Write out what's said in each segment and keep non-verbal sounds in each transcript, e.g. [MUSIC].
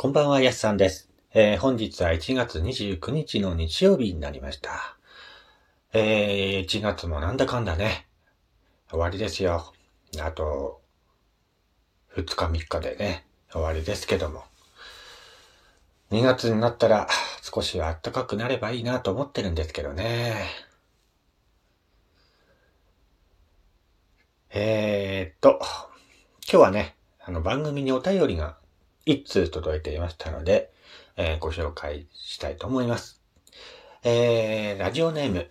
こんばんは、やすさんです。えー、本日は1月29日の日曜日になりました。えー、1月もなんだかんだね、終わりですよ。あと、2日3日でね、終わりですけども。2月になったら少しは暖かくなればいいなと思ってるんですけどね。えーっと、今日はね、あの番組にお便りが一通届いていましたので、えーご紹介したいと思います。えー、ラジオネーム、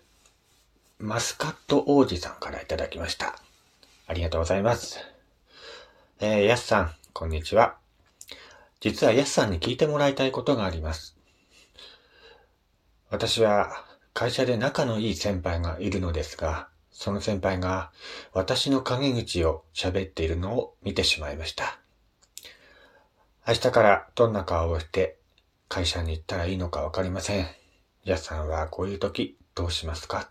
マスカット王子さんからいただきました。ありがとうございます。えー、やすさん、こんにちは。実はやすさんに聞いてもらいたいことがあります。私は会社で仲のいい先輩がいるのですが、その先輩が私の陰口を喋っているのを見てしまいました。明日からどんな顔をして会社に行ったらいいのかわかりません。やすさんはこういう時どうしますか？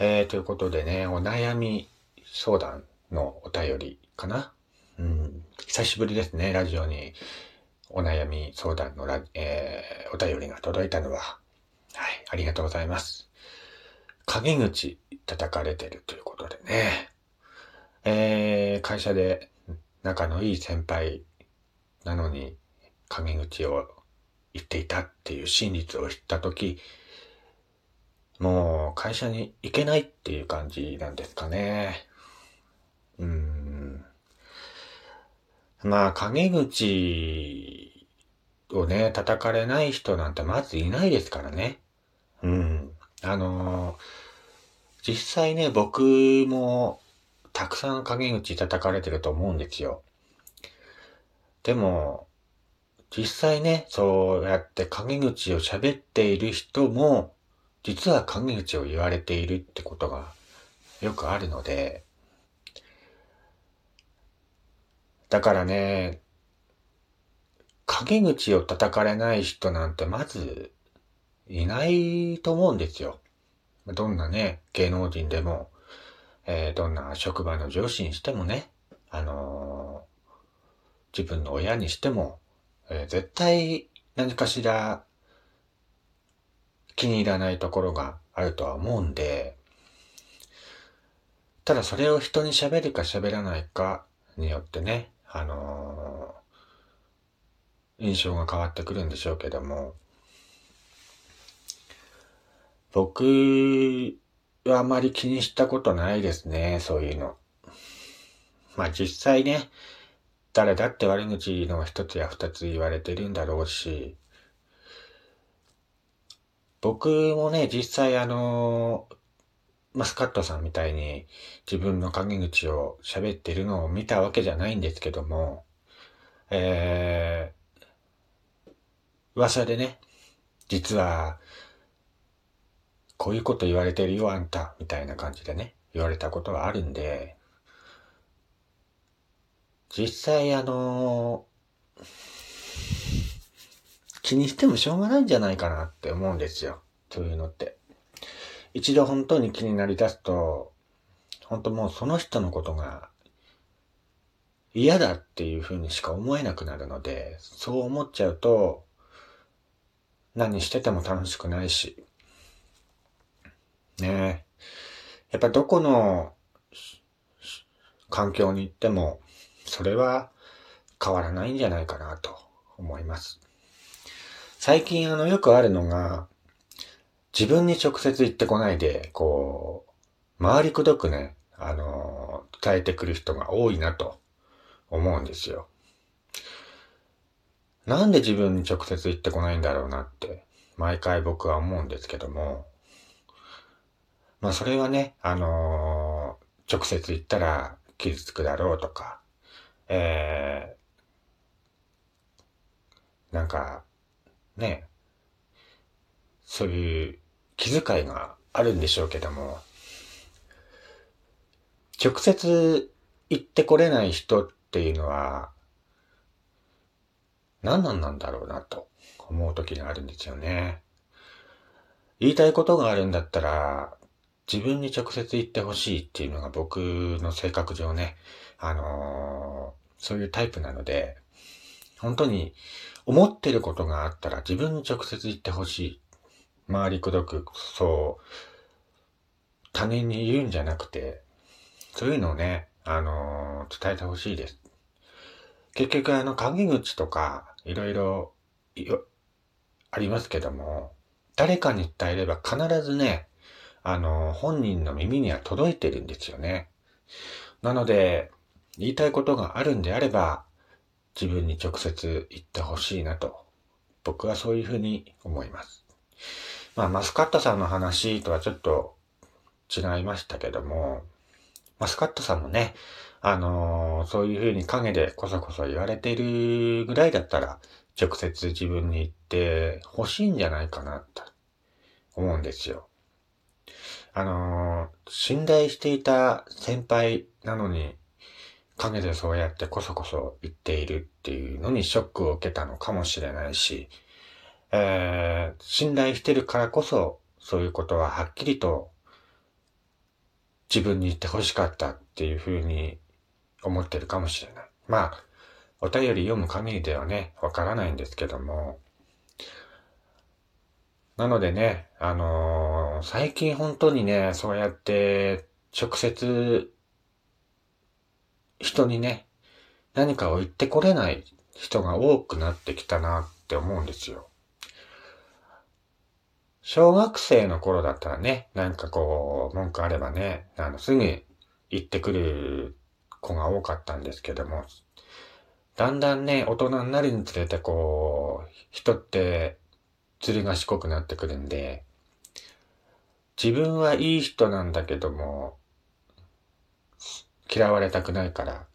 えー、ということでね、お悩み相談のお便りかな？うん、久しぶりですね、ラジオにお悩み相談のラ、えー、お便りが届いたのは。はい、ありがとうございます。陰口叩かれてるということでね。えー、会社で仲のいい先輩なのに陰口を言っていたっていう真実を知ったとき、もう会社に行けないっていう感じなんですかね。うん。まあ、陰口をね、叩かれない人なんてまずいないですからね。うん。あの実際ね、僕もたくさん陰口叩かれてると思うんですよ。でも、実際ね、そうやって陰口を喋っている人も、実は陰口を言われているってことがよくあるので、だからね、陰口を叩かれない人なんてまずいないと思うんですよ。どんなね、芸能人でも、えーどんな職場の上司にしてもね、あのー自分の親にしても、えー絶対何かしら気に入らないところがあるとは思うんで、ただそれを人に喋るか喋らないかによってね、あのー印象が変わってくるんでしょうけども、僕あまり気にしたことないですね、そういうの。まあ実際ね、誰だって悪口の一つや二つ言われてるんだろうし、僕もね、実際あの、マスカットさんみたいに自分の陰口を喋ってるのを見たわけじゃないんですけども、えー、噂でね、実は、こういうこと言われてるよ、あんた、みたいな感じでね、言われたことがあるんで、実際あの気にしてもしょうがないんじゃないかなって思うんですよ。そういうのって。一度本当に気になりだすと、本当もうその人のことが嫌だっていうふうにしか思えなくなるので、そう思っちゃうと、何してても楽しくないし。ねえ。やっぱどこの環境に行っても、それは変わらないんじゃないかなと思います。最近あのよくあるのが、自分に直接言ってこないで、こう、回りくどくね、あの、伝えてくる人が多いなと思うんですよ。なんで自分に直接言ってこないんだろうなって、毎回僕は思うんですけども、まあそれはね、あの直接言ったら傷つくだろうとか、えー、なんか、ね、そういう気遣いがあるんでしょうけども、直接言ってこれない人っていうのは、何なんなんだろうなと思う時があるんですよね。言いたいことがあるんだったら、自分に直接言ってほしいっていうのが僕の性格上ね、あのーそういうタイプなので、本当に思ってることがあったら自分に直接言ってほしい。周りくどく、そう、他人に言うんじゃなくて、そういうのをね、あのー、伝えてほしいです。結局あの、陰口とか、いろいろ、ありますけども、誰かに伝えれば必ずね、あの、本人の耳には届いてるんですよね。なので、言いたいことがあるんであれば、自分に直接言ってほしいなと、僕はそういうふうに思います。まあ、マスカットさんの話とはちょっと違いましたけども、マスカットさんもね、あのー、そういうふうに影でこそこそ言われてるぐらいだったら、直接自分に言って欲しいんじゃないかな、と思うんですよ。あのー、信頼していた先輩なのに、影でそうやってこそこそ言っているっていうのにショックを受けたのかもしれないし、えー、信頼してるからこそ、そういうことははっきりと自分に言って欲しかったっていうふうに思ってるかもしれない。まあ、お便り読む限りではね、わからないんですけども、なのでね、あのー、最近本当にね、そうやって直接人にね、何かを言ってこれない人が多くなってきたなって思うんですよ。小学生の頃だったらね、なんかこう、文句あればね、あの、すぐ言ってくる子が多かったんですけども、だんだんね、大人になるにつれてこう、人って、釣りが賢くなってくるんで、自分はいい人なんだけども、嫌われたくないから、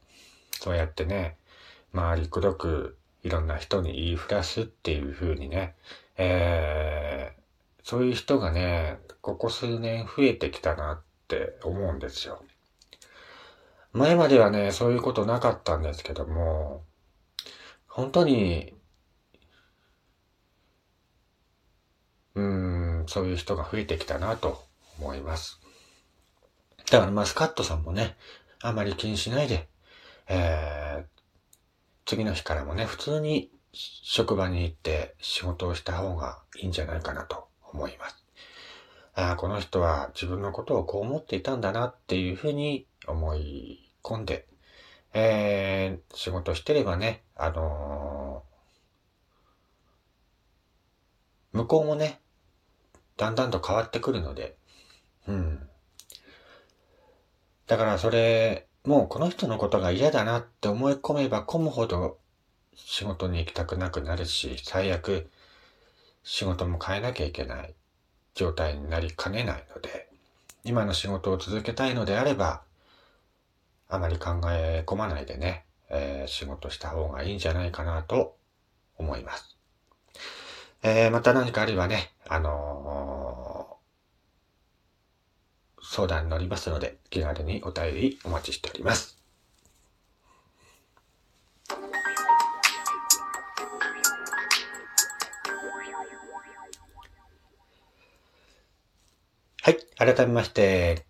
そうやってね、周りくどくいろんな人に言いふらすっていう風にね、えー、そういう人がね、ここ数年増えてきたなって思うんですよ。前まではね、そういうことなかったんですけども、本当に、うん、そういう人が増えてきたなと思います。だからマスカットさんもね、あまり気にしないで、えー、次の日からもね、普通に職場に行って仕事をした方がいいんじゃないかなと思います。ああ、この人は自分のことをこう思っていたんだなっていうふうに思い込んで、えー、仕事してればね、あのー、向こうもね、だんだんと変わってくるので、うん。だからそれ、もうこの人のことが嫌だなって思い込めば込むほど仕事に行きたくなくなるし、最悪仕事も変えなきゃいけない状態になりかねないので、今の仕事を続けたいのであれば、あまり考え込まないでね、えー、仕事した方がいいんじゃないかなと思います。えー、また何かあればね、あのー、相談に乗りますので、気軽にお便りお待ちしております。はい。改めまして、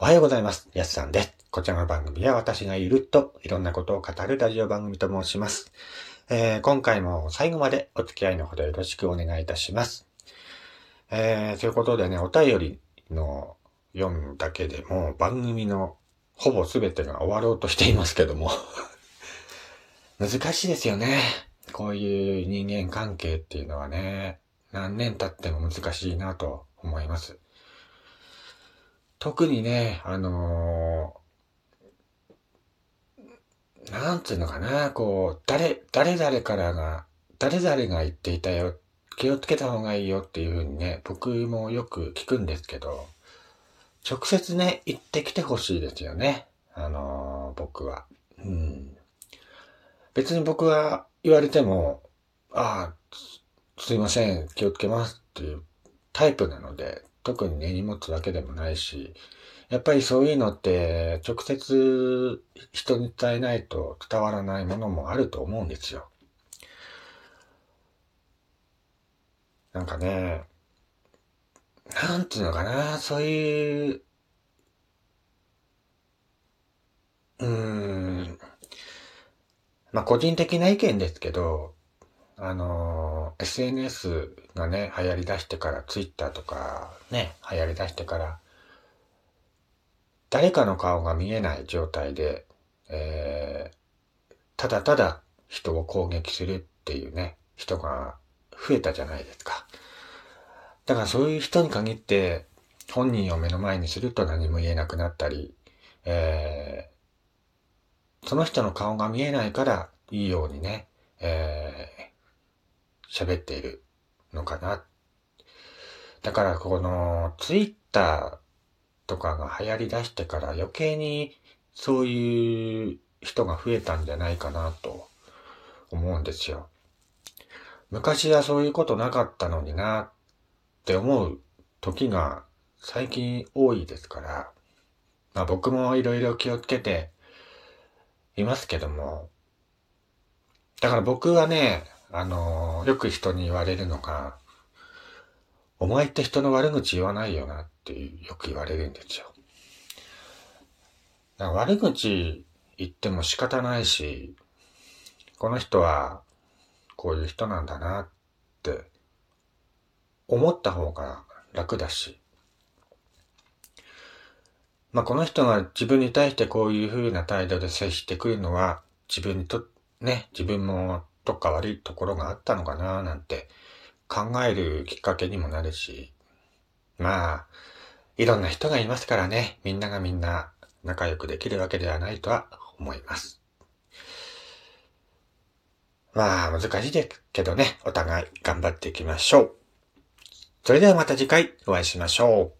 おはようございます。やすさんです。こちらの番組は私がいるといろんなことを語るラジオ番組と申します。えー、今回も最後までお付き合いのほどよろしくお願いいたします。えー、ということでね、お便りの読むだけでも番組のほぼ全てが終わろうとしていますけども [LAUGHS] 難しいですよね。こういう人間関係っていうのはね、何年経っても難しいなと思います。特にね、あの、なんつうのかな、こう、誰、誰々からが、誰々が言っていたよ、気をつけた方がいいよっていうふうにね、僕もよく聞くんですけど、直接ね、言ってきてほしいですよね。あのー、僕は。うん。別に僕は言われても、ああ、すいません、気をつけますっていうタイプなので、特にね、荷物だけでもないし、やっぱりそういうのって直接人に伝えないと伝わらないものもあると思うんですよ。なんかね、なんていうのかな、そういう、うーん、まあ個人的な意見ですけど、あの、SNS がね、流行り出してから、Twitter とかね、流行り出してから、誰かの顔が見えない状態で、えー、ただただ人を攻撃するっていうね、人が増えたじゃないですか。だからそういう人に限って、本人を目の前にすると何も言えなくなったり、えー、その人の顔が見えないからいいようにね、えー、喋っているのかな。だからこのツイッターとかが流行り出してから余計にそういう人が増えたんじゃないかなと思うんですよ。昔はそういうことなかったのになって思う時が最近多いですから、まあ僕もいろいろ気をつけていますけども、だから僕はね、あの、よく人に言われるのが、お前って人の悪口言わないよなってよく言われるんですよ。悪口言っても仕方ないし、この人はこういう人なんだなって思った方が楽だし、まあ、この人が自分に対してこういう風な態度で接してくるのは、自分にと、ね、自分もどっか悪いところがあったのかななんて考えるきっかけにもなるし、まあ、いろんな人がいますからね、みんながみんな仲良くできるわけではないとは思います。まあ、難しいですけどね、お互い頑張っていきましょう。それではまた次回お会いしましょう。